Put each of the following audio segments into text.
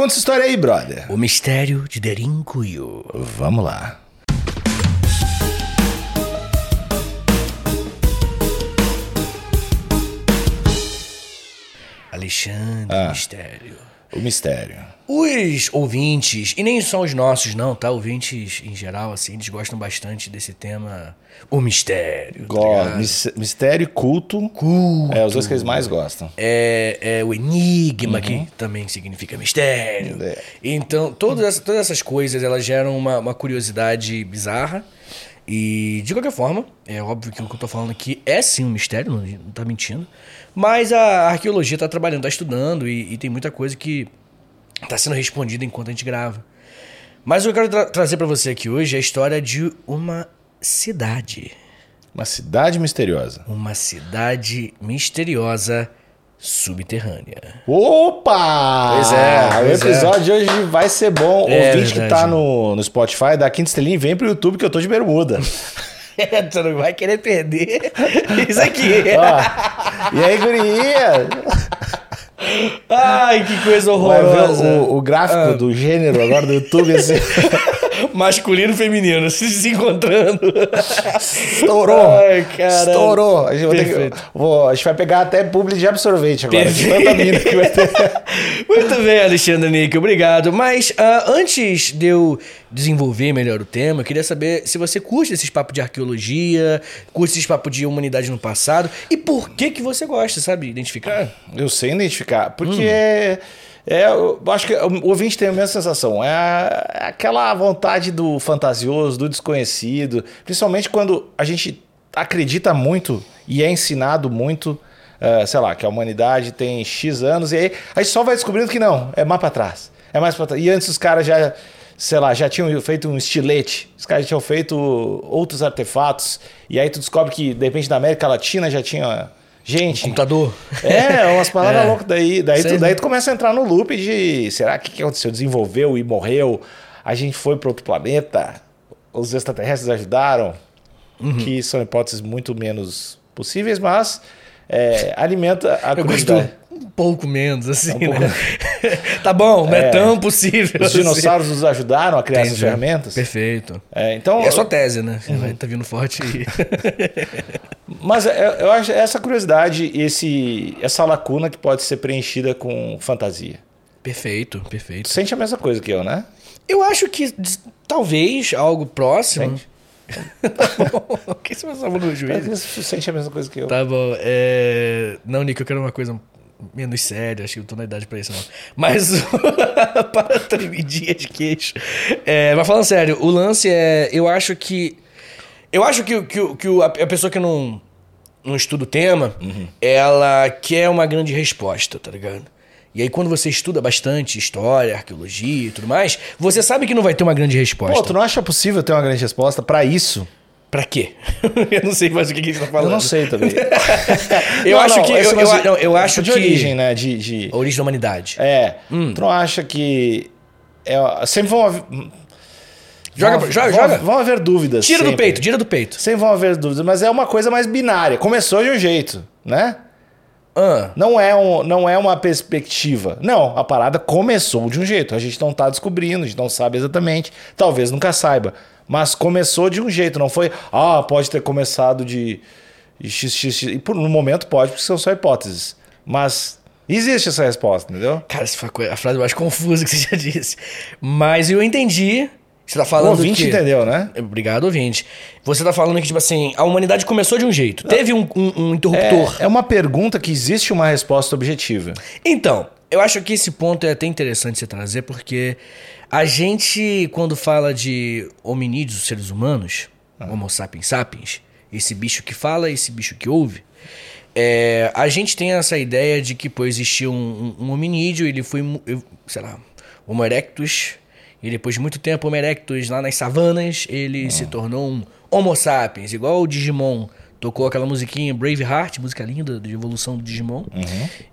Conta essa história aí, brother. O mistério de Derinkuyu. Vamos lá. Alexandre Ah. Mistério. O mistério. Os ouvintes, e nem só os nossos, não, tá? Ouvintes em geral, assim, eles gostam bastante desse tema. O mistério. tá Gosto. mistério e culto. Culto. É os dois que eles mais gostam. É, é o enigma, que também significa mistério. Uhum. É. Então, todas essas, todas essas coisas, elas geram uma, uma curiosidade bizarra. E, de qualquer forma, é óbvio que o que eu tô falando aqui é sim um mistério, não, não tá mentindo. Mas a arqueologia tá trabalhando, tá estudando, e, e tem muita coisa que tá sendo respondida enquanto a gente grava. Mas o que eu quero tra- trazer pra você aqui hoje é a história de uma cidade. Uma cidade misteriosa. Uma cidade misteriosa subterrânea. Opa! Pois é, O pois episódio de hoje vai ser bom. É Ouvinte que verdade. tá no, no Spotify, da Quinta Estrelinha, vem pro YouTube que eu tô de bermuda. tu não vai querer perder isso aqui. Ó, e aí, guria? Ai, que coisa Vai ver horrorosa. o, o gráfico do gênero agora do YouTube assim. Masculino e feminino se, encontrando. Estourou. Ai, caralho. Estourou. A gente, que- vou- a gente vai pegar até publi de absorvente agora. de Perfeito. Que vai ter. Muito bem, Alexandre Nick, obrigado. Mas ah, antes de eu desenvolver melhor o tema, eu queria saber se você curte esses papos de arqueologia, curte esses papos de humanidade no passado e por que que você gosta, sabe? Identificar? Eu sei identificar. Porque Hum. é, é. Eu acho que o ouvinte tem a mesma sensação. É é aquela vontade do fantasioso, do desconhecido. Principalmente quando a gente acredita muito e é ensinado muito. eh, sei lá, que a humanidade tem X anos, e aí a gente só vai descobrindo que não, é mais pra trás. É mais pra trás. E antes os caras já, sei lá, já tinham feito um estilete, os caras já tinham feito outros artefatos, e aí tu descobre que, de repente, na América Latina já tinha gente. Computador. É, umas palavras É. loucas daí. Daí Sei. tu, daí tu começa a entrar no loop de será que o que aconteceu? Desenvolveu e morreu? A gente foi para outro planeta? Os extraterrestres ajudaram? Uhum. Que são hipóteses muito menos possíveis, mas é, alimenta a Eu gosto curiosidade. Um pouco menos, assim, um pouco- né? tá bom, não é, É. tão possível. Os assim. dinossauros nos ajudaram a criar essas Entendi. ferramentas? Perfeito. É, então, É só tese, né? Uhum. Tá vindo forte. Mas é- eu acho essa curiosidade, esse, essa lacuna que pode ser preenchida com fantasia. perfeito, Tu perfeito. sente a mesma coisa que eu, né? Eu acho que talvez algo próximo. Sente? O que você passava no juiz? Tu sente a mesma coisa que eu. Tá bom. É... Não, Nico, eu quero uma coisa menos séria. Acho que eu tô na idade pra isso, não. Mas para tremedia de queixo. É, mas falando sério, o lance é... Eu acho que... Eu acho que, que, que a pessoa que não, não estuda o tema, ela quer uma grande resposta, tá ligado? E aí, quando você estuda bastante história, arqueologia e tudo mais, você sabe que não vai ter uma grande resposta. Pô, tu não acha possível ter uma grande resposta pra isso? Pra quê? eu não sei mais o que, que você tá falando. Eu não sei também. Eu Não, acho não, que. Eu, eu, não, eu acho de que. origem, né? De, de- origem da humanidade. É. Hum. Tu não acha que. É, sempre vão haver. Joga- vão, joga- vão, joga. Vão haver dúvidas. Tira do sempre. peito, tira do peito. Sempre vão haver dúvidas, mas é uma coisa mais binária. Começou de um jeito, né? Ah, Não é, um, não é uma perspectiva. Não, a parada começou de um jeito. A gente não tá descobrindo, a gente não sabe exatamente. Talvez nunca saiba. Mas começou de um jeito, não foi. Ah, pode ter começado de XXX. E por um momento pode, porque são só hipóteses. Mas existe essa resposta, entendeu? cara, essa foi a coisa- a frase mais confusa que você já disse. Mas eu entendi. Você tá O falando. ouvinte que... entendeu, né? Obrigado, ouvinte. Você tá falando que, tipo assim, a humanidade começou de um jeito. Teve um, um- um interruptor. É, é uma pergunta que existe uma resposta objetiva. Então, eu acho que esse ponto é até interessante você trazer, porque a gente, quando fala de hominídeos, seres humanos, Homo sapiens sapiens, esse bicho que fala, esse bicho que ouve, é, a gente tem essa ideia de que pô, existia um, um, um hominídeo, ele foi, sei lá, Homo erectus, e depois de muito tempo, Homo erectus lá nas savanas, ele se tornou um Homo sapiens, igual o Digimon. Tocou aquela musiquinha Braveheart, música linda de evolução do Digimon.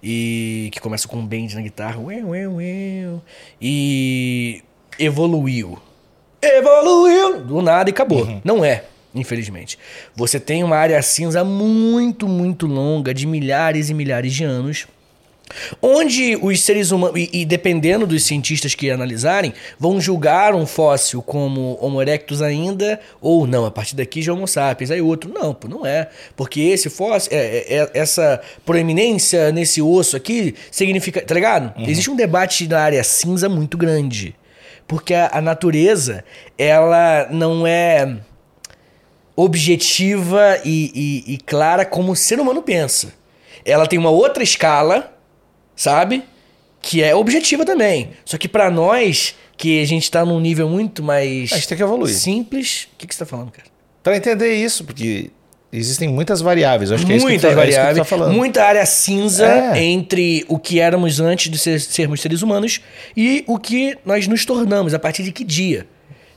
E que começa com um bend na guitarra. Ué, ué, ué. E evoluiu. Evoluiu! Do nada e acabou. Não é, infelizmente. Você tem uma área cinza muito, muito longa, de milhares e milhares de anos, Onde os seres humanos, e, e dependendo dos cientistas que analisarem, vão julgar um fóssil como Homo erectus ainda, ou não, a partir daqui já é Homo sapiens, aí outro, não, pô, não é. Porque esse fóssil, é, é- é- essa proeminência nesse osso aqui, significa, tá ligado? Existe um debate na área cinza muito grande. Porque a, a natureza, ela não é objetiva e, e- e clara como o ser humano pensa. Ela tem uma outra escala, sabe? Que é objetiva também. Só que pra nós, que a gente tá num nível muito mais A gente tem que evoluir. simples. O que, que você tá falando, cara? Pra entender isso, porque existem muitas variáveis. Acho que é isso que tu tá- é isso que variáveis, falando. muita área cinza É. entre o que éramos antes de ser- sermos seres humanos e o que nós nos tornamos, a partir de que dia.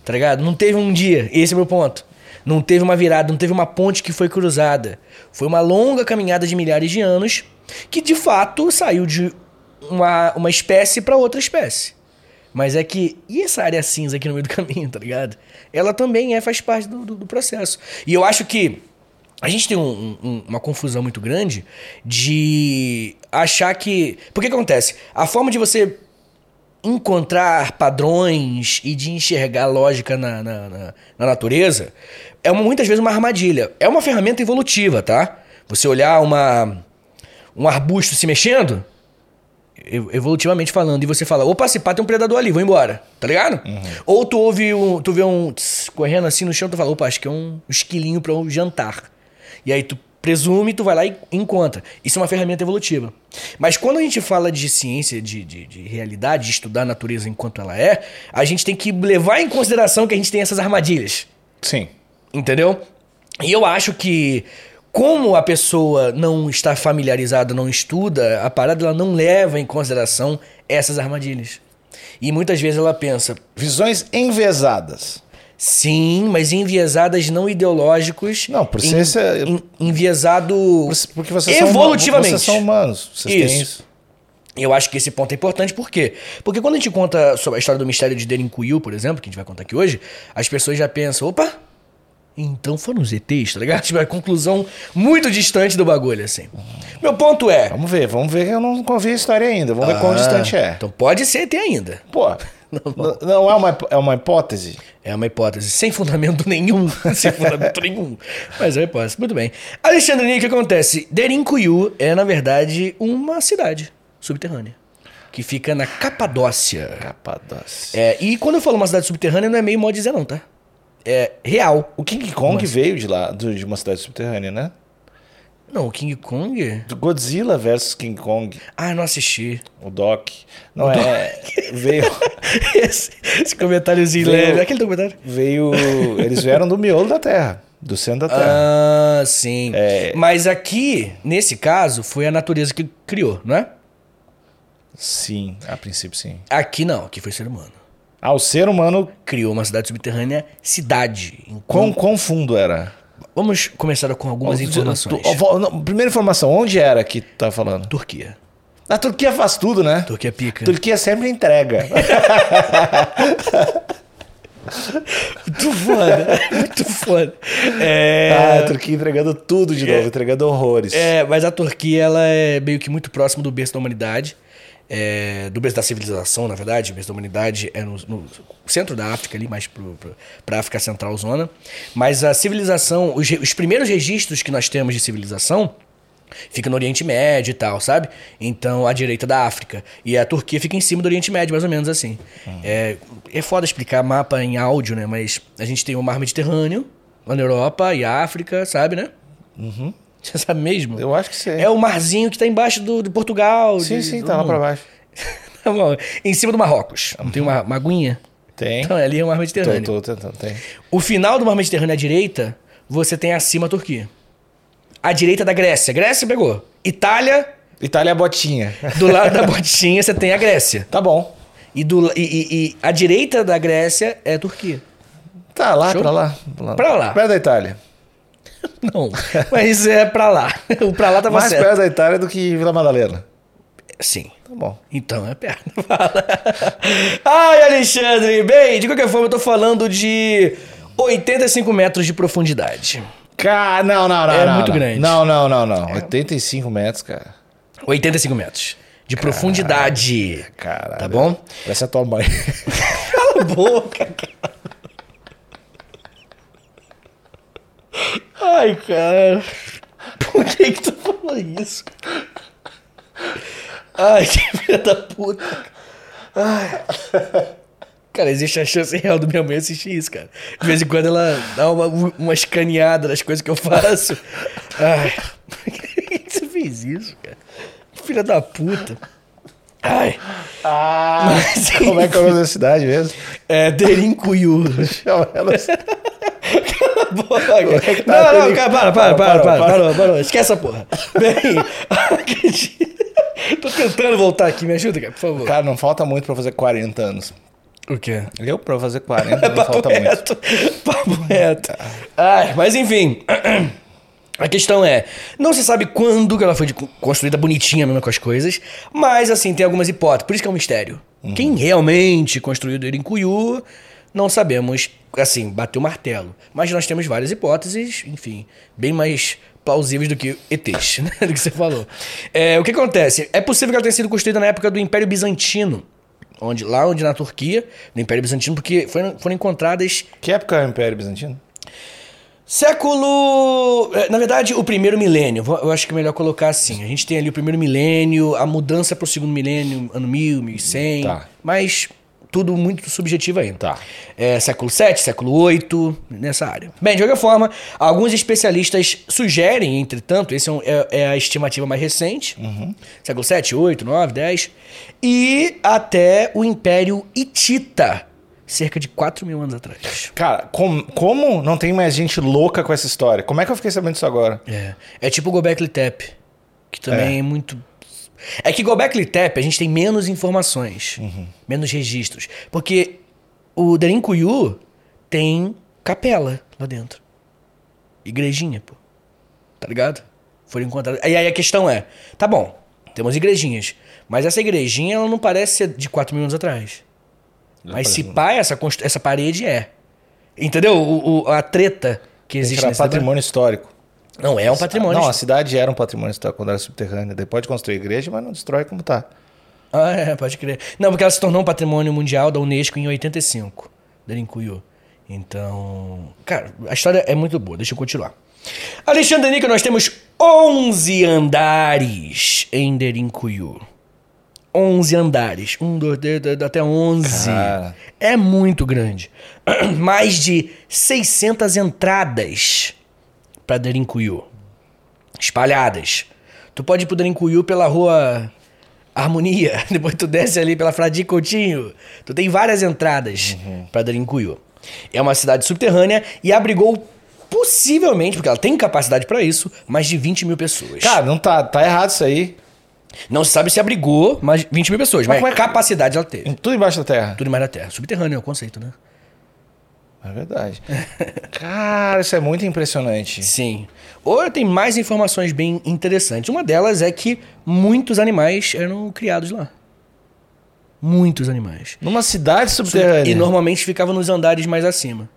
Tá ligado? Não teve um dia, esse é o meu ponto. Não teve uma virada, não teve uma ponte que foi cruzada. Foi uma longa caminhada de milhares de anos que de fato saiu de uma, uma espécie para outra espécie. Mas é que. E essa área cinza aqui no meio do caminho, tá ligado? Ela também é, faz parte do, do- do processo. E eu acho que a gente tem um- um- uma confusão muito grande de achar que. Porque que acontece? A forma de você encontrar padrões e de enxergar lógica na, na, na- na natureza é uma- muitas vezes uma armadilha. É uma ferramenta evolutiva, tá? Você olhar uma, um arbusto se mexendo, ev- evolutivamente falando, e você fala, opa, se pá, tem um predador ali, vou embora, tá ligado? Ou tu ouve um, tu vê um tss, correndo assim no chão, tu fala, opa, acho que é um esquilinho para um jantar. E aí tu presume, tu vai lá e encontra. Isso é uma ferramenta evolutiva. Mas quando a gente fala de ciência, de, de, de realidade, de estudar a natureza enquanto ela é, a gente tem que levar em consideração que a gente tem essas armadilhas. Sim. Entendeu? E eu acho que, como a pessoa não está familiarizada, não estuda, a parada ela não leva em consideração essas armadilhas. E muitas vezes ela pensa, Visões enviesadas. Sim, mas enviesadas não ideológicos. Não, por en- ser- en- enviesado Porque vocês são, evolutivamente. vocês são humanos. Vocês têm Isso. isso. Eu acho que esse ponto é importante, por quê? Porque quando a gente conta sobre a história do mistério de Derinkuyu, por exemplo, que a gente vai contar aqui hoje, as pessoas já pensam, opa, então foram os ETs, tá ligado? Tipo, é conclusão muito distante do bagulho, assim. Meu ponto é... Vamos ver, vamos ver que eu não ouvi a história ainda. Vamos ver quão Ah, distante é. Então pode ser ET ainda. Pô, n- não é uma, é uma hipótese? É uma hipótese sem fundamento nenhum. sem fundamento nenhum. Mas é uma hipótese. Muito bem. Alexandre o que acontece? Derinkuyu é, na verdade, uma cidade subterrânea. Que fica na Capadócia. Capadócia. É, e quando eu falo uma cidade subterrânea, não é meio modo dizer, não, tá? É real. O King Kong veio de lá, de uma cidade subterrânea, né? Não, o King Kong? Godzilla versus King Kong, Ah, eu não assisti. o Doc. Não é. Veio. esse, esse comentáriozinho Veio- leve. Aquele documentário. Veio. Eles vieram do miolo da Terra, do centro da Terra. Ah, sim. É. Mas aqui, nesse caso, foi a natureza que criou, não é? Sim, a princípio sim. Aqui não, aqui foi o ser humano. Ah, o ser humano, Criou uma cidade subterrânea, cidade. quão, quão fundo era? Vamos começar com algumas informações. Primeira informação, onde era que tu tá falando? Turquia. A Turquia faz tudo, né? Turquia pica. Turquia sempre entrega. Muito foda. Muito foda. É... Ah, a Turquia entregando tudo de novo, entregando horrores. É, mas a Turquia ela é meio que muito próximo do berço da humanidade. É, do berço da civilização, na verdade. O berço da humanidade é no, no centro da África, ali, mais pra África Central Zona. Mas a civilização, os, os primeiros registros que nós temos de civilização fica no Oriente Médio e tal, sabe? Então, à direita da África. E a Turquia fica em cima do Oriente Médio, mais ou menos assim. É, é foda explicar mapa em áudio, né? Mas a gente tem o Mar Mediterrâneo, lá na Europa e África, sabe, né? Você sabe mesmo? Eu acho que sim. É o marzinho que tá embaixo do, do Portugal. Sim, de- sim, tá lá pra baixo. Tá bom. Em cima do Marrocos. Não tem uma, uma aguinha? Tem. Então, ali é o Mar Mediterrâneo. Tô, tô tentando, tem. O final do Mar Mediterrâneo à direita, você tem acima a Turquia. À direita da Grécia. Grécia pegou. Itália, Itália é botinha. do lado da botinha, você tem a Grécia. Tá bom. E, do, e, e, e à direita da Grécia é a Turquia. Tá lá, Show? pra lá. Pra lá. Pra lá. Perto da Itália. Não, mas é pra lá. O pra lá tava Mais certo. perto da Itália do que Vila Madalena. Sim. Tá bom. Então é perto. Fala. Ai, Alexandre. Bem, de qualquer forma, eu tô falando de 85 metros de profundidade. Cara, não, não, não. É não, muito não. grande. Não, não, não, não. 85 metros, cara. 85 metros de profundidade. Caralho. Tá bom? Parece a tua mãe. Cala a boca, cara. Ai, cara. Por que que tu falou isso? Ai, que filha da puta. Ai. Cara, existe a chance real do minha mãe assistir isso, cara. De vez em quando ela dá uma, uma escaneada nas coisas que eu faço. Ai. Por que que você fez isso, cara? Filha da puta. Ai. Ah, Mas, como é que é o nome da cidade mesmo? É Derincuiu. Chama ela Boa, é tá não, não, cara, para, para, para, para, parou, parou, esquece essa porra. Bem. Tô tentando voltar aqui, me ajuda, cara, por favor. Cara, não falta muito pra fazer 40 anos. O quê? Eu, pra fazer 40, não Papo falta muito. reto, papo reto. Ai, mas enfim, a questão é, não se sabe quando que ela foi construída bonitinha mesmo com as coisas, mas assim, tem algumas hipóteses, por isso que é um mistério. Quem realmente construiu o Derinkuyu, não sabemos, assim, bater o martelo. Mas nós temos várias hipóteses, enfim, bem mais plausíveis do que ETs, né, do que você falou. É, o que acontece? É possível que ela tenha sido construída na época do Império Bizantino, onde, lá onde na Turquia, no Império Bizantino, porque foram, foram encontradas Que época é o Império Bizantino? século. eh, Na verdade, o primeiro milênio. Eu acho que é melhor colocar assim. A gente tem ali o primeiro milênio, a mudança para o segundo milênio, ano 1000, 1100. Tá. Mas tudo muito subjetivo ainda. Tá. É, século 7, século 8, nessa área. Bem, de qualquer forma, alguns especialistas sugerem, entretanto, esse é, é- é a estimativa mais recente, século 7, 8, 9, 10, e até o Império Hitita, cerca de 4 mil anos atrás. Cara, com- como não tem mais gente louca com essa história? Como é que eu fiquei sabendo disso agora? É, é tipo o Gobekli Tepe, que também é, muito... É que Gobekli Tepe a gente tem menos informações, menos registros, porque o Derinkuyu tem capela lá dentro. Igrejinha, pô. Tá ligado? Foram encontradas. E aí a questão é, tá bom, temos igrejinhas, mas essa igrejinha ela não parece ser de 4 mil anos atrás. Mas se pá, essa, essa parede é. Entendeu? O, o- a treta que Existe era nesse debate. patrimônio histórico. Não, é um patrimônio. Não, a cidade era um patrimônio histórico quando era subterrânea. Daí pode construir igreja, mas não destrói como tá. Ah, é, pode crer. Não, porque ela se tornou um patrimônio mundial da Unesco em 85, Derinkuyu. Então, cara, a história é muito boa, deixa eu continuar. Alexandre Nica, nós temos 11 andares em Derinkuyu. 11 andares. Um, dois, três, três, até 11. Cara. É muito grande. Mais de 600 entradas para Derinkuyu. Espalhadas. Tu pode ir pro Derinkuyu pela rua Harmonia, depois tu desce ali pela Fradi Coutinho. Tu tem várias entradas pra Derinkuyu. É uma cidade subterrânea e abrigou possivelmente, porque ela tem capacidade pra isso, mais de 20 mil pessoas. Cara, não tá, tá errado isso aí. Não se sabe se abrigou mais 20 mil pessoas, mas, como é capacidade ela teve. Tudo embaixo da terra. Tudo mais da terra. Subterrâneo é o conceito, né? É verdade. Cara, isso é muito impressionante. Sim. Ou tem mais informações bem interessantes. Uma delas é que muitos animais eram criados lá. Muitos animais. Numa cidade subterrânea. E normalmente ficavam nos andares mais acima.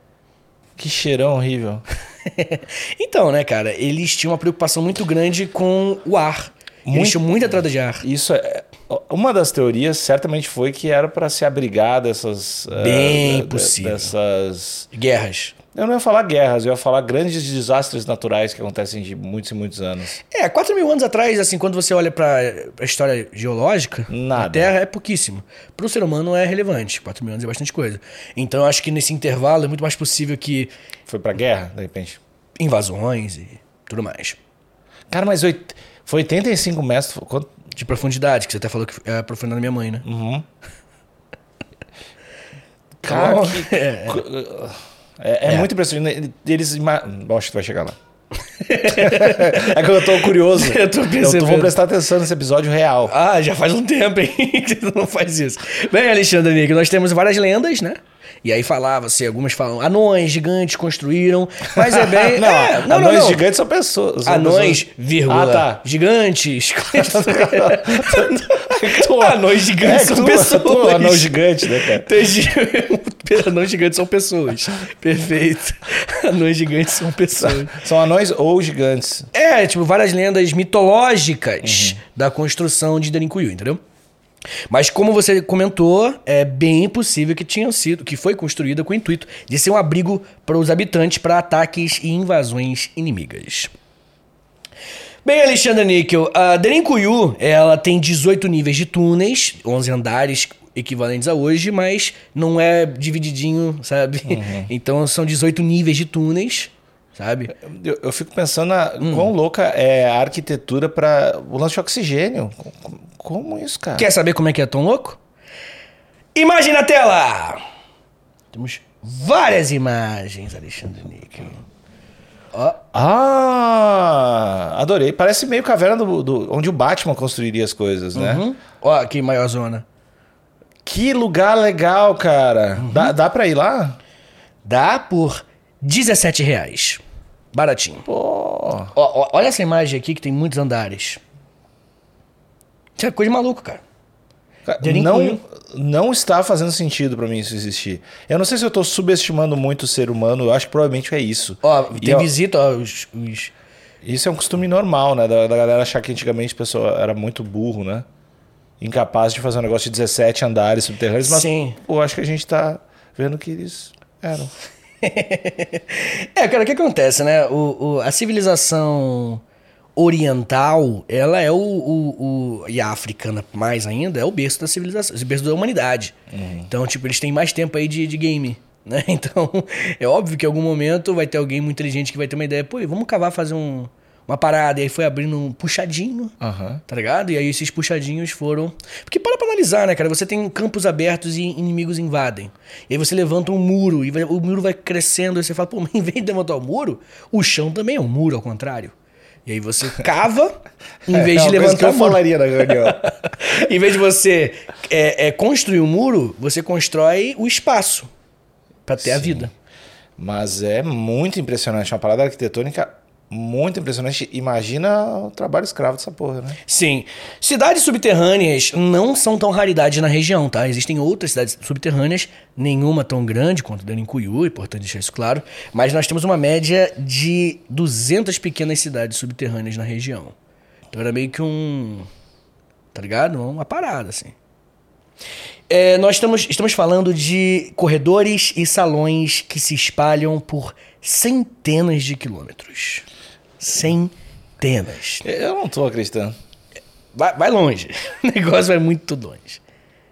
Que cheirão horrível. Então, né, cara, eles tinham uma preocupação muito grande com o ar. Eles Muito- tinham muita entrada de ar. Isso é. Uma das teorias certamente foi que era para se abrigar dessas. eh, Bem de- possível. Dessas. Guerras. Eu não ia falar guerras, eu ia falar grandes desastres naturais que acontecem de muitos e muitos anos. É, 4 mil anos atrás, assim, quando você olha pra, pra história geológica, Nada. a Terra é pouquíssimo. Pro ser humano é relevante. 4 mil anos é bastante coisa. Então eu acho que nesse intervalo é muito mais possível que Foi pra guerra, de repente. invasões e tudo mais. Cara, mas oit... foi 85 metros. Quanto... De profundidade, que você até falou que é a profundidade da minha mãe, né? Uhum. Cara, Bom, que- é, É, é É. muito impressionante. Eles. acho que tu vai chegar lá. É que eu tô curioso. Eu tô Eu percebendo. vou prestar atenção nesse episódio real. Ah, já faz um tempo, hein? que tu não faz isso. Bem, Alexandre Nick, nós temos várias lendas, né? E aí falava assim, algumas falam, anões gigantes construíram, mas é bem... não, é, não, anões não, não. gigantes são pessoas. são Anões, pessoas- vírgula, Ah, tá. gigantes. Anões gigantes É, são tu- pessoas. tu, anão gigante, né, cara? Entendi. Anões gigantes são pessoas. Perfeito. Anões gigantes são pessoas. São anões ou gigantes. É, tipo, várias lendas mitológicas Uhum. da construção de Darinkuyu, entendeu? Mas como você comentou, é bem possível que tinha sido, que foi construída com o intuito de ser um abrigo para os habitantes para ataques e invasões inimigas. Bem, Alexandre Níquel, a Darinkuyu, ela tem 18 níveis de túneis, 11 andares equivalentes a hoje, mas não é divididinho, sabe? Uhum. Então são 18 níveis de túneis, sabe? Eu, eu fico pensando na Hum. quão louca é a arquitetura para o lance de oxigênio. Como- Como isso, cara? Quer saber como é que é tão louco? Imagem na tela! Temos várias imagens, Alexandre Níquel. Ó, Ah, adorei. Parece meio caverna do, do- onde o Batman construiria as coisas, né? uhum. Ó, que maior zona. Que lugar legal, cara. Uhum. Dá, dá pra ir lá? Dá por 17 reais. Baratinho. Pô. Ó, ó, olha essa imagem aqui que tem muitos andares. Isso é coisa de maluco, cara. Não, não está fazendo sentido pra mim isso existir. Eu não sei se eu tô subestimando muito o ser humano, eu acho que provavelmente é isso. Ó, E, tem ó, visita, ó, os, os- Isso é um costume normal, né? Da, da galera achar que antigamente a pessoa era muito burro, né? Incapaz de fazer um negócio de 17 andares subterrâneos, mas Sim. pô, acho que a gente tá vendo que eles eram. É, cara, o que acontece, né? O, o- a civilização oriental, ela é o, o, o- E a africana, mais ainda, é o berço da civilização, o berço da humanidade. Então, tipo, eles têm mais tempo aí de, de game. Né? Então, é óbvio que em algum momento vai ter alguém muito inteligente que vai ter uma ideia, pô, vamos cavar fazer um, uma parada. E aí foi abrindo um puxadinho. Aham. Tá ligado? E aí esses puxadinhos foram. Porque para pra analisar, né, cara? Você tem campos abertos e inimigos invadem. E aí você levanta um muro e o muro vai crescendo. E você fala, pô, mas em vez de levantar o muro, o chão também é um muro, ao contrário. E aí você cava, em vez é de levantar o muro. falaria na reunião. em vez de você é, é, construir um muro, você constrói o espaço para ter a vida. Mas é muito impressionante, uma parada arquitetônica muito impressionante. Imagina o trabalho escravo dessa porra, né? Sim. Cidades subterrâneas não são tão raridade na região, tá? Existem outras cidades subterrâneas, nenhuma tão grande quanto Darincuyu, é importante deixar isso claro, mas nós temos uma média de 200 pequenas cidades subterrâneas na região. Então era meio que um... Tá ligado? Uma parada, assim. É, nós estamos, estamos falando de corredores e salões que se espalham por centenas de quilômetros. Centenas. Eu não tô acreditando. Vai, vai longe. O negócio vai muito longe.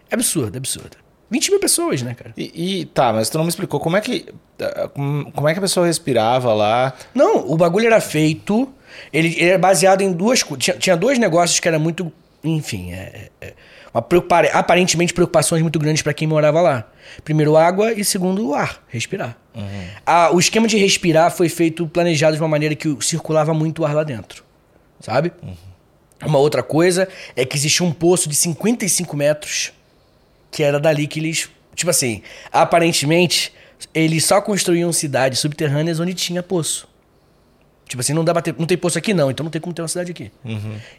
É absurdo, é absurdo. 20 mil pessoas, né, cara? E, e- tá, mas tu não me explicou como é que ah, como é que a pessoa respirava lá? Não, o bagulho era feito. Ele, ele era baseado em duas coisas. Tinha, tinha dois negócios que era muito. Enfim, é, é- preocupa- aparentemente preocupações muito grandes para quem morava lá. Primeiro, água e segundo, o ar, respirar. Ah, o esquema de respirar foi feito planejado de uma maneira que circulava muito ar lá dentro. Sabe? Uma outra coisa é que existia um poço de 55 metros que era dali que eles. Tipo assim, aparentemente, eles só construíam cidades subterrâneas onde tinha poço. Tipo assim, não dá pra ter, não tem poço aqui não, então não tem como ter uma cidade aqui.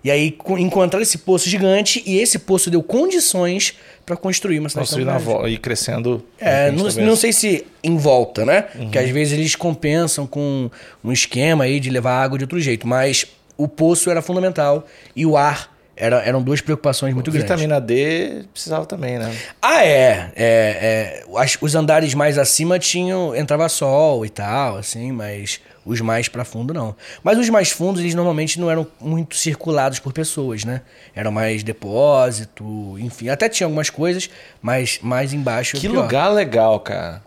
E aí co- encontraram esse poço gigante e esse poço deu condições pra construir uma cidade Construir na volta e crescendo. É, não, não sei se em volta, né? Que às vezes eles compensam com um esquema aí de levar água de outro jeito, mas o poço era fundamental e o ar era, eram duas preocupações muito grandes. Vitamina D precisava também, né? Ah, é. é, é as- os andares mais acima tinham. Entrava sol e tal, assim, mas os mais pra fundo não. Mas os mais fundos, eles normalmente não eram muito circulados por pessoas, né? Eram mais depósito, enfim. Até tinha algumas coisas, mas mais embaixo. é Que lugar legal, cara.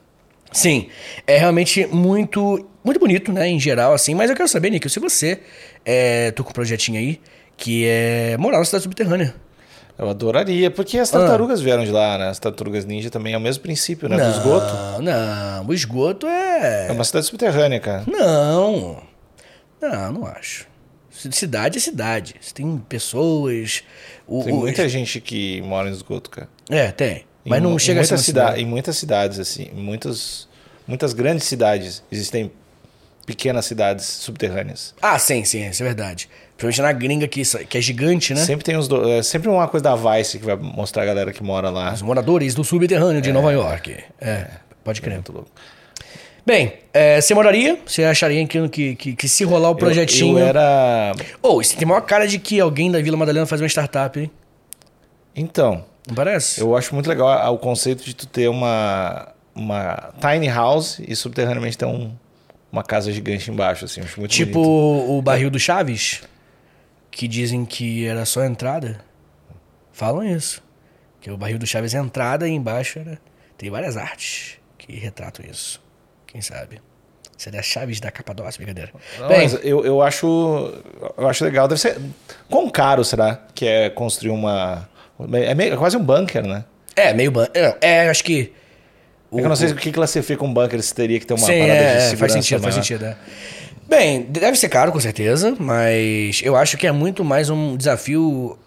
Sim, é realmente muito muito bonito, né, em geral, assim. Mas eu quero saber, Nick, se você é, tô com um projetinho aí que é morar na cidade subterrânea. Eu adoraria, porque as tartarugas vieram de lá, né? As tartarugas ninja também é o mesmo princípio, né? Do esgoto. Não, não. O esgoto é. É uma cidade subterrânea, cara. Não. Não, não acho. Cidade é cidade. Você tem pessoas. O, Tem o- muita gente que mora em esgoto, cara. É, tem. Mas Em não chega em a ser cida- cidade. Em muitas cidades, assim, em muitas, muitas grandes cidades existem pequenas cidades subterrâneas. Ah, sim, sim, isso é verdade. Principalmente na gringa que, isso- que é gigante, né? Sempre tem os do... é sempre uma coisa da Vice que vai mostrar a galera que mora lá. Os moradores do subterrâneo de Nova York. É, pode crer. Muito louco. Bem, é, você moraria? Você acharia que, que, que, que se rolar o projetinho... Eu, eu era. Ô, isso tem maior cara de que alguém da Vila Madalena faz uma startup, hein? Então, Não parece? eu acho muito legal o conceito de tu ter uma, uma tiny house e subterraneamente ter um, uma casa gigante embaixo, assim. Acho muito Tipo bonito. o barril do Chaves, que dizem que era só entrada. Falam isso. Que o barril do Chaves é entrada e embaixo era... tem várias artes que retratam isso. Quem sabe? Seria Chaves da Capadócia, brincadeira. Não, Bem, eu, eu acho. Eu acho legal. Deve ser. Quão caro será que é construir uma. É, meio- é quase um bunker, né? é, meio... ban- É, é, acho que... É que eu não sei o que classifica um bunker, se teria que ter uma Sim, parada é, de segurança. faz sentido, faz maior. sentido. é. Bem, deve ser caro com certeza, mas eu acho que é muito mais um desafio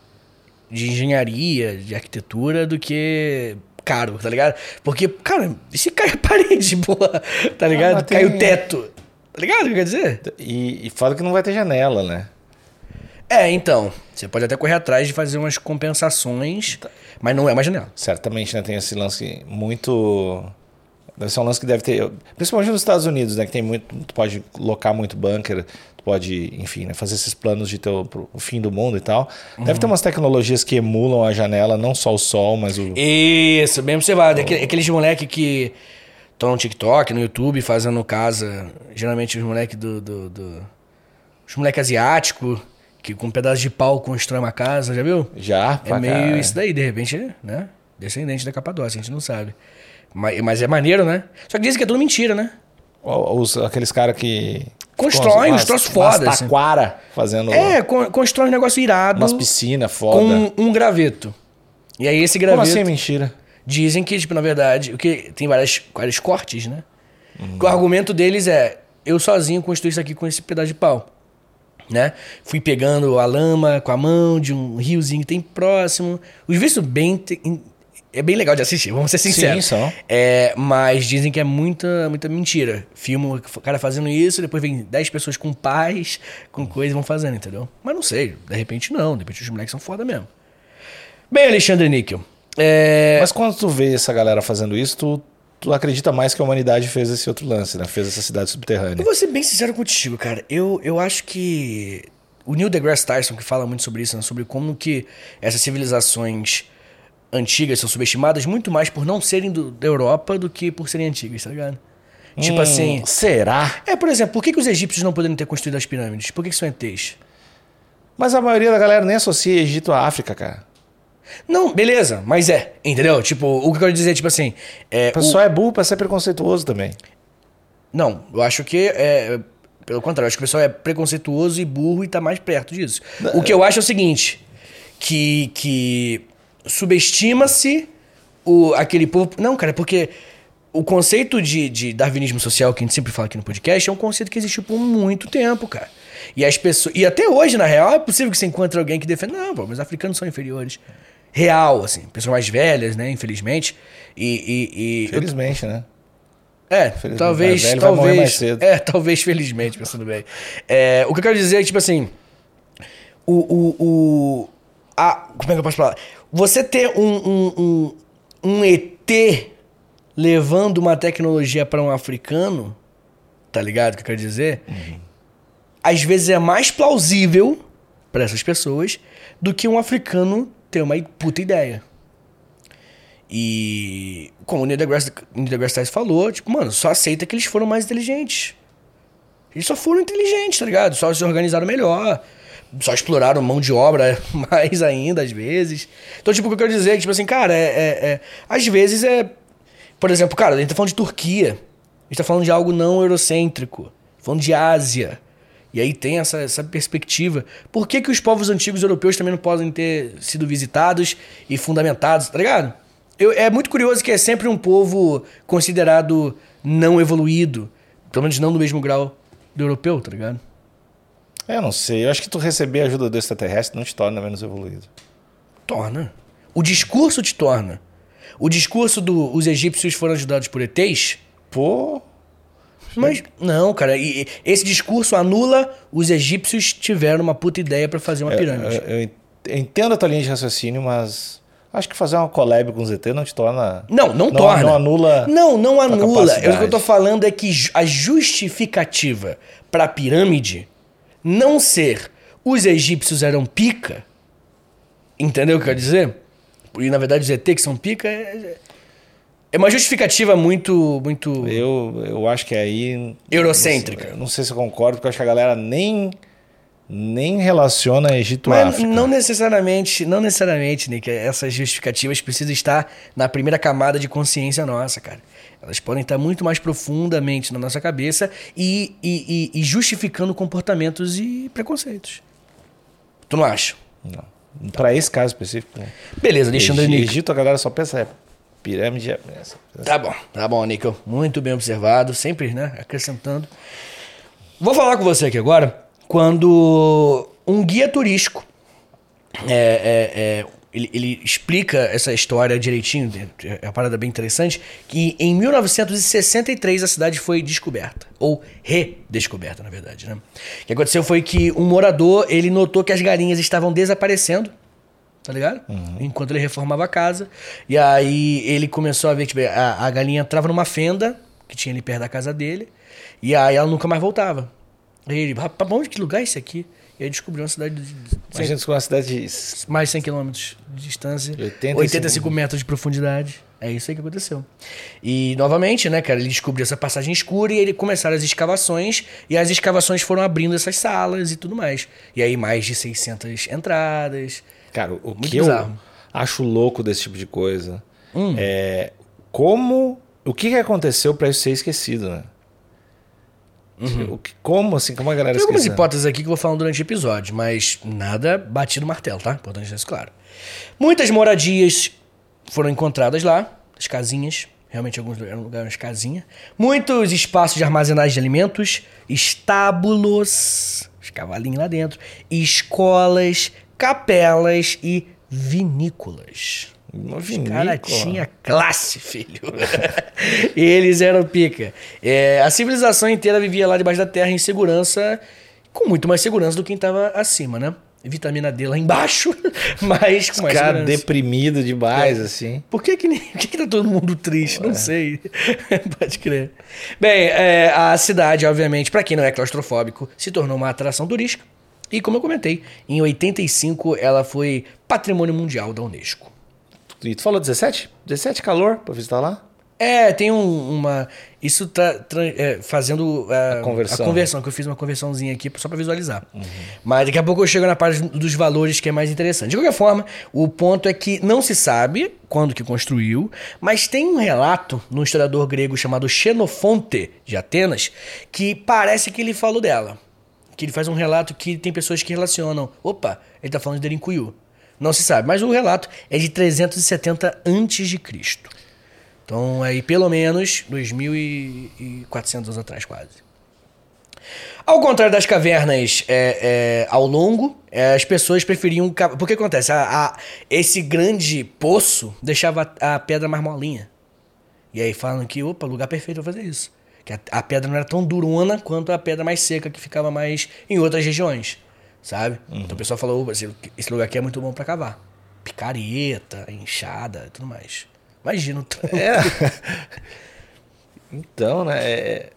de engenharia, de arquitetura, do que caro, tá ligado? Porque, cara, e se cai a parede, porra, tá ligado? mas Cai tem- o teto. Tá ligado o que quer dizer? E, e fala que não vai ter janela, né? É, então, você pode até correr atrás de fazer umas compensações, mas não é uma janela. Certamente, né? Tem esse lance muito. Deve ser um lance que deve ter. Principalmente nos Estados Unidos, né? Que tem muito. Tu pode locar muito bunker, tu pode, enfim, né, fazer esses planos de ter o, o fim do mundo e tal. Deve ter umas tecnologias que emulam a janela, não só o sol, mas o. Isso, bem observado. Aquele- Aqueles moleque que estão no TikTok, no YouTube, fazendo casa. Geralmente os moleques do, do, do- Os moleques asiáticos, que com um pedaço de pau constrói uma casa, já viu? Já, É meio caralho. isso daí, de repente, né? Descendente da Capadócia, a gente não sabe. Mas, mas é maneiro, né? Só que dizem que é tudo mentira, né? Os, aqueles caras que. Constroem uns troços umas foda, assim. taquara fazendo É, con- constrói um negócio irado umas piscinas foda. com um graveto. E aí esse Como graveto... assim é mentira? Dizem que, tipo, na verdade, o que tem várias, vários cortes, né? O argumento deles é: eu sozinho construí isso aqui com esse pedaço de pau. Né? Fui pegando a lama com a mão de um riozinho que tem próximo. Os vídeos bem. É bem legal de assistir, vamos ser sinceros. Sim, são. É, mas dizem que é muita, muita mentira. Filma o cara fazendo isso, depois vem 10 pessoas com paz, com coisa e vão fazendo, entendeu? Mas não sei, de repente não, de repente os moleques são foda mesmo. Bem, Alexandre Níquel. É, Mas quando tu vê essa galera fazendo isso, tu, tu acredita mais que a humanidade fez esse outro lance, né? Fez essa cidade subterrânea. Eu vou ser bem sincero contigo, cara. Eu, eu acho que o Neil deGrasse Tyson, que fala muito sobre isso, né? sobre como que essas civilizações antigas são subestimadas muito mais por não serem do- da Europa do que por serem antigas, tá ligado? Tipo Hum, assim... Será? É, por exemplo, por que, que os egípcios não poderiam ter construído as pirâmides? Por que, que são ETs? Mas a maioria da galera nem associa Egito à África, cara. Não, beleza, mas é, entendeu? Tipo, o que eu quero dizer, tipo assim... É, O pessoal é burro pra ser preconceituoso também. Não, eu acho que é. Pelo contrário, eu acho que o pessoal é preconceituoso e burro e tá mais perto disso. O que eu acho é o seguinte: que, que subestima-se o, aquele povo. Não, cara, é porque o conceito de, de darwinismo social que a gente sempre fala aqui no podcast é um conceito que existiu por muito tempo, cara. E as pessoas. E até hoje, na real, é possível que você encontre alguém que defenda. Não, pô, mas os africanos são inferiores. Real, assim. Pessoas mais velhas, né? Infelizmente. E. e, e- Felizmente, né? é, Felizmente, talvez, mais velho talvez. mais cedo. É, talvez, felizmente, pensando bem. É, o que eu quero dizer é, tipo assim. O. o, o a, como é que eu posso falar? Você ter um, um, um, um ET levando uma tecnologia para um africano, tá ligado o que eu quero dizer? Às vezes é mais plausível para essas pessoas do que um africano ter uma puta ideia. E como o Neil deGrasse, Neil deGrasse Tyson falou, tipo, mano, só aceita que eles foram mais inteligentes. Eles só foram inteligentes, tá ligado? Só se organizaram melhor. Só exploraram mão de obra mais ainda, às vezes. Então, tipo, o que eu quero dizer é tipo assim, cara, é, é- é- Às vezes é. Por exemplo, cara, a gente tá falando de Turquia. A gente tá falando de algo não eurocêntrico. Falando de Ásia. E aí tem essa, essa perspectiva. Por que, que os povos antigos europeus também não podem ter sido visitados e fundamentados, tá ligado? Eu- é muito curioso que é sempre um povo considerado não evoluído. Pelo menos não no mesmo grau do europeu, tá ligado? Eu não sei. Eu acho que tu receber ajuda do extraterrestre não te torna menos evoluído. Torna. O discurso te torna. O discurso do os egípcios foram ajudados por ETs? Pô. Mas não, cara, e- e esse discurso anula os egípcios tiveram uma puta ideia pra fazer uma pirâmide. Eu, eu entendo a tua linha de raciocínio, mas acho que fazer uma collab com o ZT não te torna. Não, não, não, torna. Não anula. Não, não anula. Eu, o que eu tô falando é que a justificativa pra pirâmide não ser os egípcios eram pica, entendeu o que eu quero dizer? E na verdade os ET que são pica é, é uma justificativa muito, muito... Eu, eu acho que aí. Eurocêntrica. Não sei, não sei se eu concordo, porque eu acho que a galera nem, nem relaciona Egito Mas África. não necessariamente, não necessariamente, Nick, essas justificativas precisam estar na primeira camada de consciência nossa, cara. Elas podem estar muito mais profundamente na nossa cabeça e, e, e- e justificando comportamentos e preconceitos. Tu não acha? Não. Pra esse caso específico. né? Beleza, Alexandre Egi- Nick. Egito, a galera só pensa. É, pirâmide é. essa- Tá bom, tá bom, Nico. Muito bem observado, sempre, né? Acrescentando. Vou falar com você aqui agora quando um guia turístico é, é, é, ele, ele explica essa história direitinho, é uma parada bem interessante, que em 1963 a cidade foi descoberta, ou redescoberta, na verdade, né? O que aconteceu foi que um morador, ele notou que as galinhas estavam desaparecendo, tá ligado? Enquanto ele reformava a casa. E aí ele começou a ver que tipo, a, a galinha entrava numa fenda que tinha ali perto da casa dele. E aí ela nunca mais voltava. Aí ele, rapaz, onde que lugar é esse aqui? E aí descobriu uma cidade de A gente com uma cidade de mais de 100 km de distância, 85 85, metros de profundidade. É isso aí que aconteceu. E novamente, né, cara, ele descobriu essa passagem escura e ele começaram as escavações e as escavações foram abrindo essas salas e tudo mais. E aí mais de 600 entradas. Cara, o Muito que bizarro. eu acho louco desse tipo de coisa Hum. é como. O que, que aconteceu pra isso ser esquecido, né? O que- como assim? Como a galera Tem algumas hipóteses aqui que eu vou falando durante o episódio, mas nada batido no martelo, tá? Importante deixar isso claro. Muitas moradias foram encontradas lá, as casinhas. Realmente, alguns eram lugares casinhas. Muitos espaços de armazenagem de alimentos, estábulos, os cavalinhos lá dentro, escolas, capelas e vinícolas. Uma Os caras tinham classe, filho. Eles eram pica. É, a civilização inteira vivia lá debaixo da terra em segurança, com muito mais segurança do que quem estava acima, né? Vitamina D lá embaixo, mas com mais caras segurança. deprimidos É. demais, assim. Por que que, nem- por que que tá todo mundo triste? Não sei. Pode crer. Bem, é, a cidade, obviamente, para quem não é claustrofóbico, se tornou uma atração turística. E como eu comentei, em 85 ela foi patrimônio mundial da Unesco. E tu falou 17? 17 calor pra visitar lá? É, tem um- uma. Isso tá é, fazendo é, A conversão. a conversão, que eu fiz uma conversãozinha aqui só pra visualizar. Mas daqui a pouco eu chego na parte dos valores que é mais interessante. De qualquer forma, o ponto é que não se sabe quando que construiu, mas tem um relato num historiador grego chamado Xenofonte de Atenas que parece que ele falou dela. Que ele faz um relato que tem pessoas que relacionam. Opa, ele tá falando de Derinkuyu. Não se sabe, mas o relato é de 370 antes de Cristo. Então, aí, pelo menos, 2.400 anos atrás, quase. Ao contrário das cavernas é, é, ao longo, é, as pessoas preferiam... Porque acontece? A, a- esse grande poço deixava a, a pedra mais molinha. E aí falam que, opa, lugar perfeito pra fazer isso. Que a pedra não era tão durona quanto a pedra mais seca que ficava mais em outras regiões, sabe? Então o pessoal falou, esse, lugar aqui é muito bom pra cavar. Picareta, enxada e tudo mais. Imagina o trampo. É. então, né? é-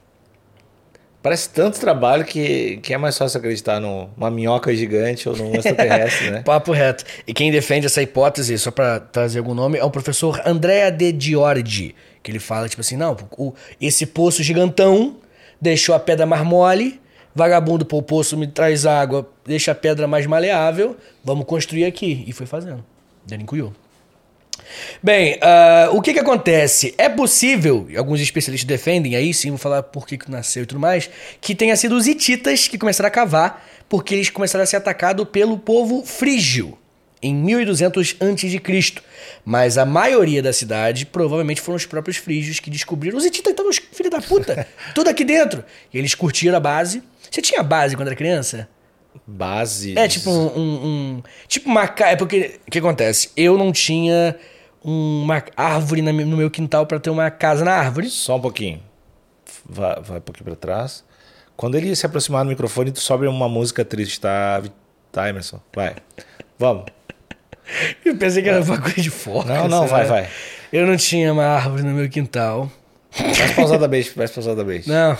Parece tanto trabalho que, que é mais fácil acreditar numa minhoca gigante ou num extraterrestre, né? Papo reto. E quem defende essa hipótese, só pra trazer algum nome, é o professor Andrea De Giorgi. Que ele fala, tipo assim, não, o- esse poço gigantão deixou a pedra mais mole, vagabundo, pô, poço me traz água, deixa a pedra mais maleável, vamos construir aqui. E foi fazendo. Derinkuyu. Bem, ah, o que que acontece? É possível, e alguns especialistas defendem aí, sim, vou falar por que que nasceu e tudo mais, que tenha sido os hititas que começaram a cavar, porque eles começaram a ser atacados pelo povo frígio, em 1200 a.C. Mas a maioria da cidade provavelmente foram os próprios frígios que descobriram. Os hititas estavam, filho da puta, tudo aqui dentro. E eles curtiram a base. Você tinha base quando era criança? Base. É tipo um, um- tipo uma é porque o que acontece? Eu não tinha uma árvore no meu quintal pra ter uma casa na árvore. Só um pouquinho. Vai, vai um pouquinho pra trás. Quando ele se aproximar do microfone, tu sobe uma música triste, tá, tá Emerson? Vai. Vamos. Eu pensei que era uma coisa de foca. Não, não, vai, lá. vai. Eu não tinha uma árvore no meu quintal. Mais pausadamente, mais pausadamente. Não.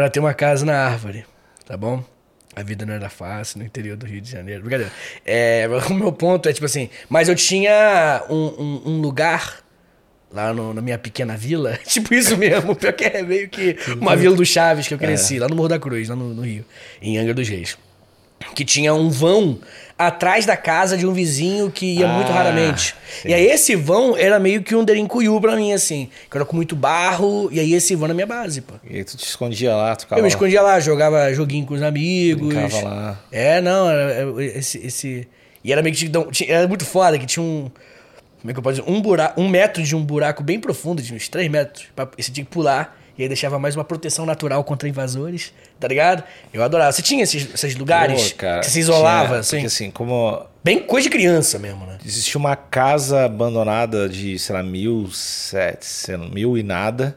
Pra ter uma casa na árvore, tá bom? A vida não era fácil no interior do Rio de Janeiro. Brincadeira. É, o meu ponto é tipo assim, mas eu tinha um, um- um lugar lá no- na minha pequena vila, tipo isso mesmo, pior que é meio que uma vila do Chaves que eu cresci, lá no Morro da Cruz, lá no, no Rio, em Angra dos Reis. Que tinha um vão atrás da casa de um vizinho que ia muito Ah, raramente. sim. E aí esse vão era meio que um derincuiu pra mim, assim. Que era com muito barro, e aí esse vão na minha base, pô. E aí tu te escondia lá, tu Eu me escondia lá, jogava joguinho com os amigos. brincava lá. É, não, era, esse, esse. E era meio que tinha, era muito foda, que tinha um. Como é que eu posso dizer? Um buraco, um metro de um buraco bem profundo, de uns 3 metros. Pra, você tinha que pular. E aí deixava mais uma proteção natural contra invasores, tá ligado? Eu adorava. Você tinha esses, esses lugares Pô, cara, que se isolava, tinha- assim? Porque assim, como Bem coisa de criança mesmo, né? existia uma casa abandonada de, sei lá, mil, sete, sei lá, mil e nada.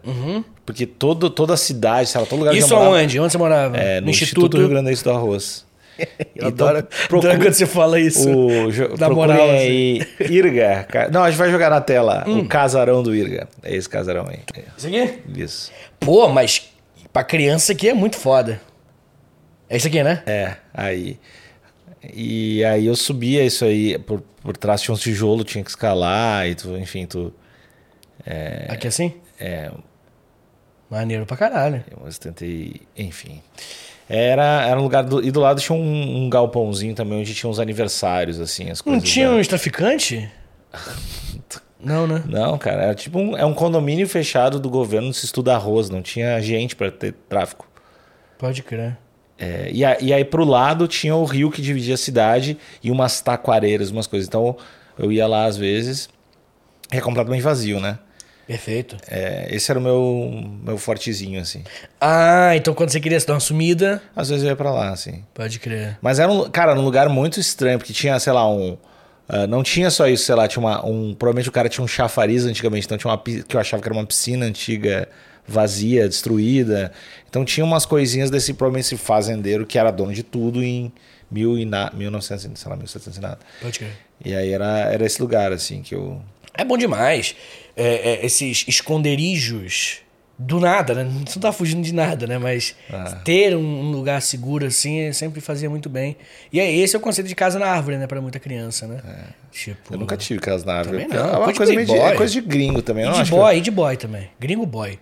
Porque todo, toda a cidade, sei lá, todo lugar que Uhum. Isso eu morava, aonde? Onde você morava? É, no, Instituto, Rio Grande do Arroz. Eu Então, adoro, procura- adoro quando você fala isso. O jo- procurem moral, assim. aí, Irga. ca- Não, a gente vai jogar na tela Hum. o casarão do Irga. É esse casarão aí. Isso aqui? Isso. Pô, mas pra criança aqui é muito foda. É isso aqui, né? É, aí. E aí eu subia isso aí, por, por trás tinha um tijolo, tinha que escalar e tu, enfim, tu. Aqui assim? É, Maneiro pra caralho. eu tentei, enfim. Era, era um lugar. Do, e do lado tinha um, um galpãozinho também, onde tinha uns aniversários, assim, as Não coisas. tinha da- uns traficantes? Não, né? Não, cara, era tipo um, é um condomínio fechado do governo se estuda arroz, não tinha gente pra ter tráfico. Pode crer. É, e, a- e aí pro lado tinha o rio que dividia a cidade e umas taquareiras, umas coisas. Então eu ia lá às vezes, é completamente vazio, né? Perfeito. É, esse era o meu, meu fortezinho, assim. Ah, então quando você queria se dar uma sumida, Às vezes eu ia pra lá, assim. pode crer. Mas era, um, cara, num lugar muito estranho, porque tinha, sei lá, um. ah, não tinha só isso, sei lá, tinha uma, um. Provavelmente o cara tinha um chafariz antigamente, então tinha uma que eu achava que era uma piscina antiga, vazia, destruída. Então tinha umas coisinhas desse, provavelmente, esse fazendeiro que era dono de tudo em mil e na, 1900, sei lá, 1700 e nada. Pode crer. E aí era, era esse lugar, assim, que eu. É bom demais. É, é, esses esconderijos do nada, né? Você não tá fugindo de nada, né? Mas Ah. ter um, lugar seguro assim sempre fazia muito bem. E é esse é o conceito de casa na árvore, né? Pra muita criança, né? Tipo. Eu nunca tive casa na árvore. Também não, É uma coisa meio de, é coisa de gringo também. E de acho que- boy, e de boy também. Gringo boy.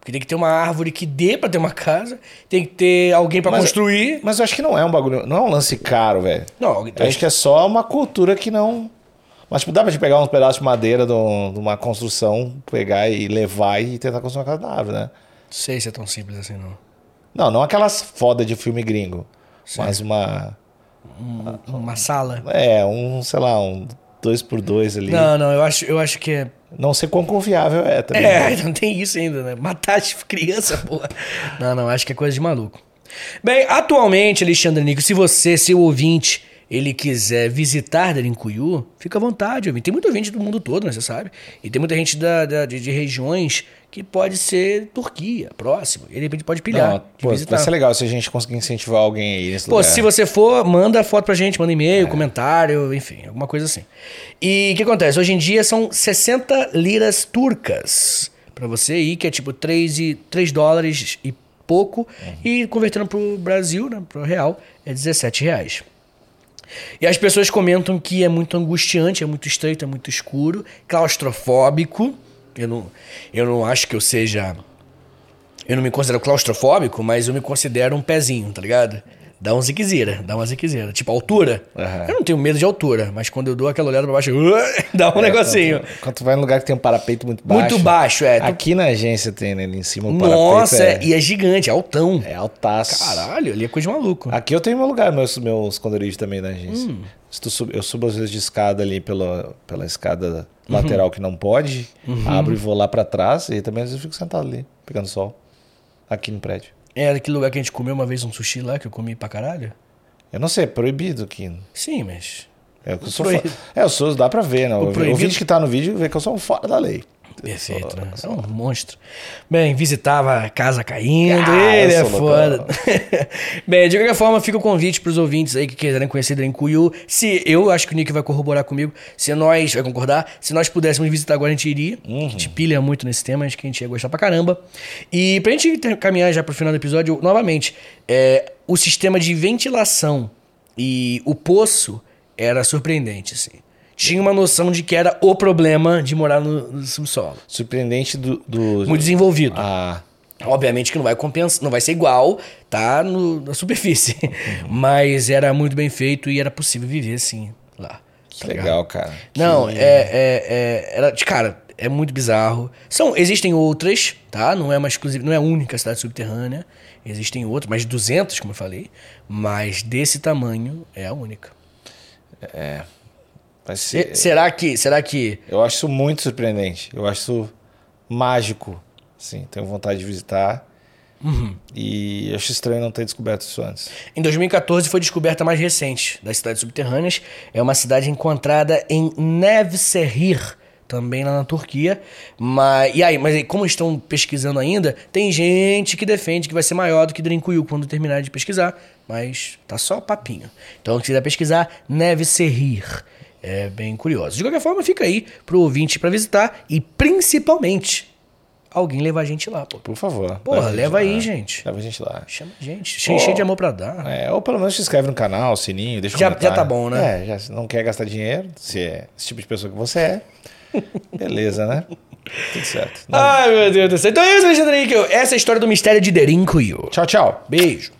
Porque tem que ter uma árvore que dê pra ter uma casa, tem que ter alguém pra Mas- construir. Mas eu acho que não é um bagulho. Não é um lance caro, velho. Não, Eu acho que é só uma cultura que não. Mas, tipo, dá pra te pegar uns pedaços de madeira de, um- de uma construção, pegar e levar e tentar construir uma casa na árvore, né? Não sei se é tão simples assim, não. Não, não aquelas foda de filme gringo. Mas uma. Uma sala. É, um, sei lá, um dois por dois ali. Não, Não, não, eu acho, eu acho que é. sei quão confiável é também. É, não tem isso ainda, né? Matar as crianças, porra. Não, não, acho que é coisa de maluco. Bem, atualmente, Alexandre Nico, se você, seu ouvinte, ele quiser visitar Derincuyu, fica à vontade. Tem muita gente do mundo todo, né, você sabe? E tem muita gente da, da- de, de regiões que pode ser Turquia, próximo. E de repente pode pilhar Não, pô, visitar. vai ser legal se a gente conseguir incentivar alguém aí nesse Pô, lugar. se você for, manda foto pra gente, manda É. e-mail, comentário, enfim, alguma coisa assim. E o que acontece? Hoje em dia são 60 liras turcas pra você ir, que é tipo 3, e, 3 dólares e pouco, Uhum. e convertendo pro Brasil, né, pro real, é 17 reais. E as pessoas comentam que é muito angustiante, é muito estreito, é muito escuro, claustrofóbico. Eu não, eu não acho que eu seja eu não me considero claustrofóbico, mas eu me considero um pezinho, tá ligado? Dá um ziquezira, dá uma ziquezira. Tipo, altura. Aham. Eu não tenho medo de altura, mas quando eu dou aquela olhada pra baixo, dá um negocinho. Quando, quando tu vai num lugar que tem um parapeito muito baixo. Muito baixo, é. Tu- Aqui na agência tem, né? Ali em cima o parapeito. Nossa, é, e é gigante, é altão. é altaço. Caralho, ali é coisa de maluco. Aqui eu tenho meu lugar, meus, meus esconderijos também na agência. Hum. Se tu sub- eu subo às vezes de escada ali pela, pela escada Uhum. lateral que não pode, abro e vou lá pra trás e também às vezes eu fico sentado ali, pegando sol. Aqui no prédio. É aquele lugar que a gente comeu uma vez um sushi lá, que eu comi pra caralho? Eu não sei, é proibido aqui. Sim, mas. É, eu sou, é, eu sou, dá pra ver, né? O, proibido- o vídeo que tá no vídeo vê que eu sou um fora da lei. Perfeito, né? É um monstro. Bem, visitava a casa caindo, Ah, ele é foda. Bem, de qualquer forma, fica o convite pros ouvintes aí que quiserem conhecer Drencuyu. Se eu acho que o Nick vai corroborar comigo, se nós, vai concordar, se nós pudéssemos visitar agora, a gente iria. A gente pilha muito nesse tema, acho que a gente ia gostar pra caramba. E pra gente ter- caminhar já pro final do episódio, novamente, é, o sistema de ventilação e o poço era surpreendente, assim. Tinha uma noção de que era o problema de morar no, no subsolo. Surpreendente do. do Muito desenvolvido. ah, Obviamente que não vai compensar, não vai ser igual, tá no- na superfície. Mas era muito bem feito e era possível viver assim lá. que tá legal, cara. Não, Que- é, é, é, era, cara, é muito bizarro. São, existem outras, tá? Não é uma exclusiva, não é a única cidade subterrânea. Existem outras, mais de 200, como eu falei. Mas desse tamanho é a única. Vai ser- Se- será que, será que Eu acho isso muito surpreendente. Eu acho isso mágico. Sim, tenho vontade de visitar. Uhum. E acho estranho não ter descoberto isso antes. Em 2014 foi descoberta mais recente das cidades subterrâneas. É uma cidade encontrada em Nevşehir, também lá na Turquia. Mas, e aí, mas como estão pesquisando ainda, tem gente que defende que vai ser maior do que Drinkuyu quando terminar de pesquisar. Mas tá só papinho. Então, se quiser pesquisar, Nevşehir. É bem curioso. De qualquer forma, fica aí pro ouvinte para visitar e principalmente alguém levar a gente lá, pô. Por favor. Porra, leva lá. aí, gente. Leva a gente lá. Chama a gente. Cheio, cheio de amor pra dar. É, ou pelo menos se inscreve no canal, sininho, deixa um Já- comentário. já tá bom, né? É, já se não quer gastar dinheiro, se é esse tipo de pessoa que você é, beleza, né? Tudo certo. Ai, meu Deus do céu. Então é isso, Alexandre Níquel. Essa é a história do mistério de Derinkuyu. Tchau, tchau. Beijo.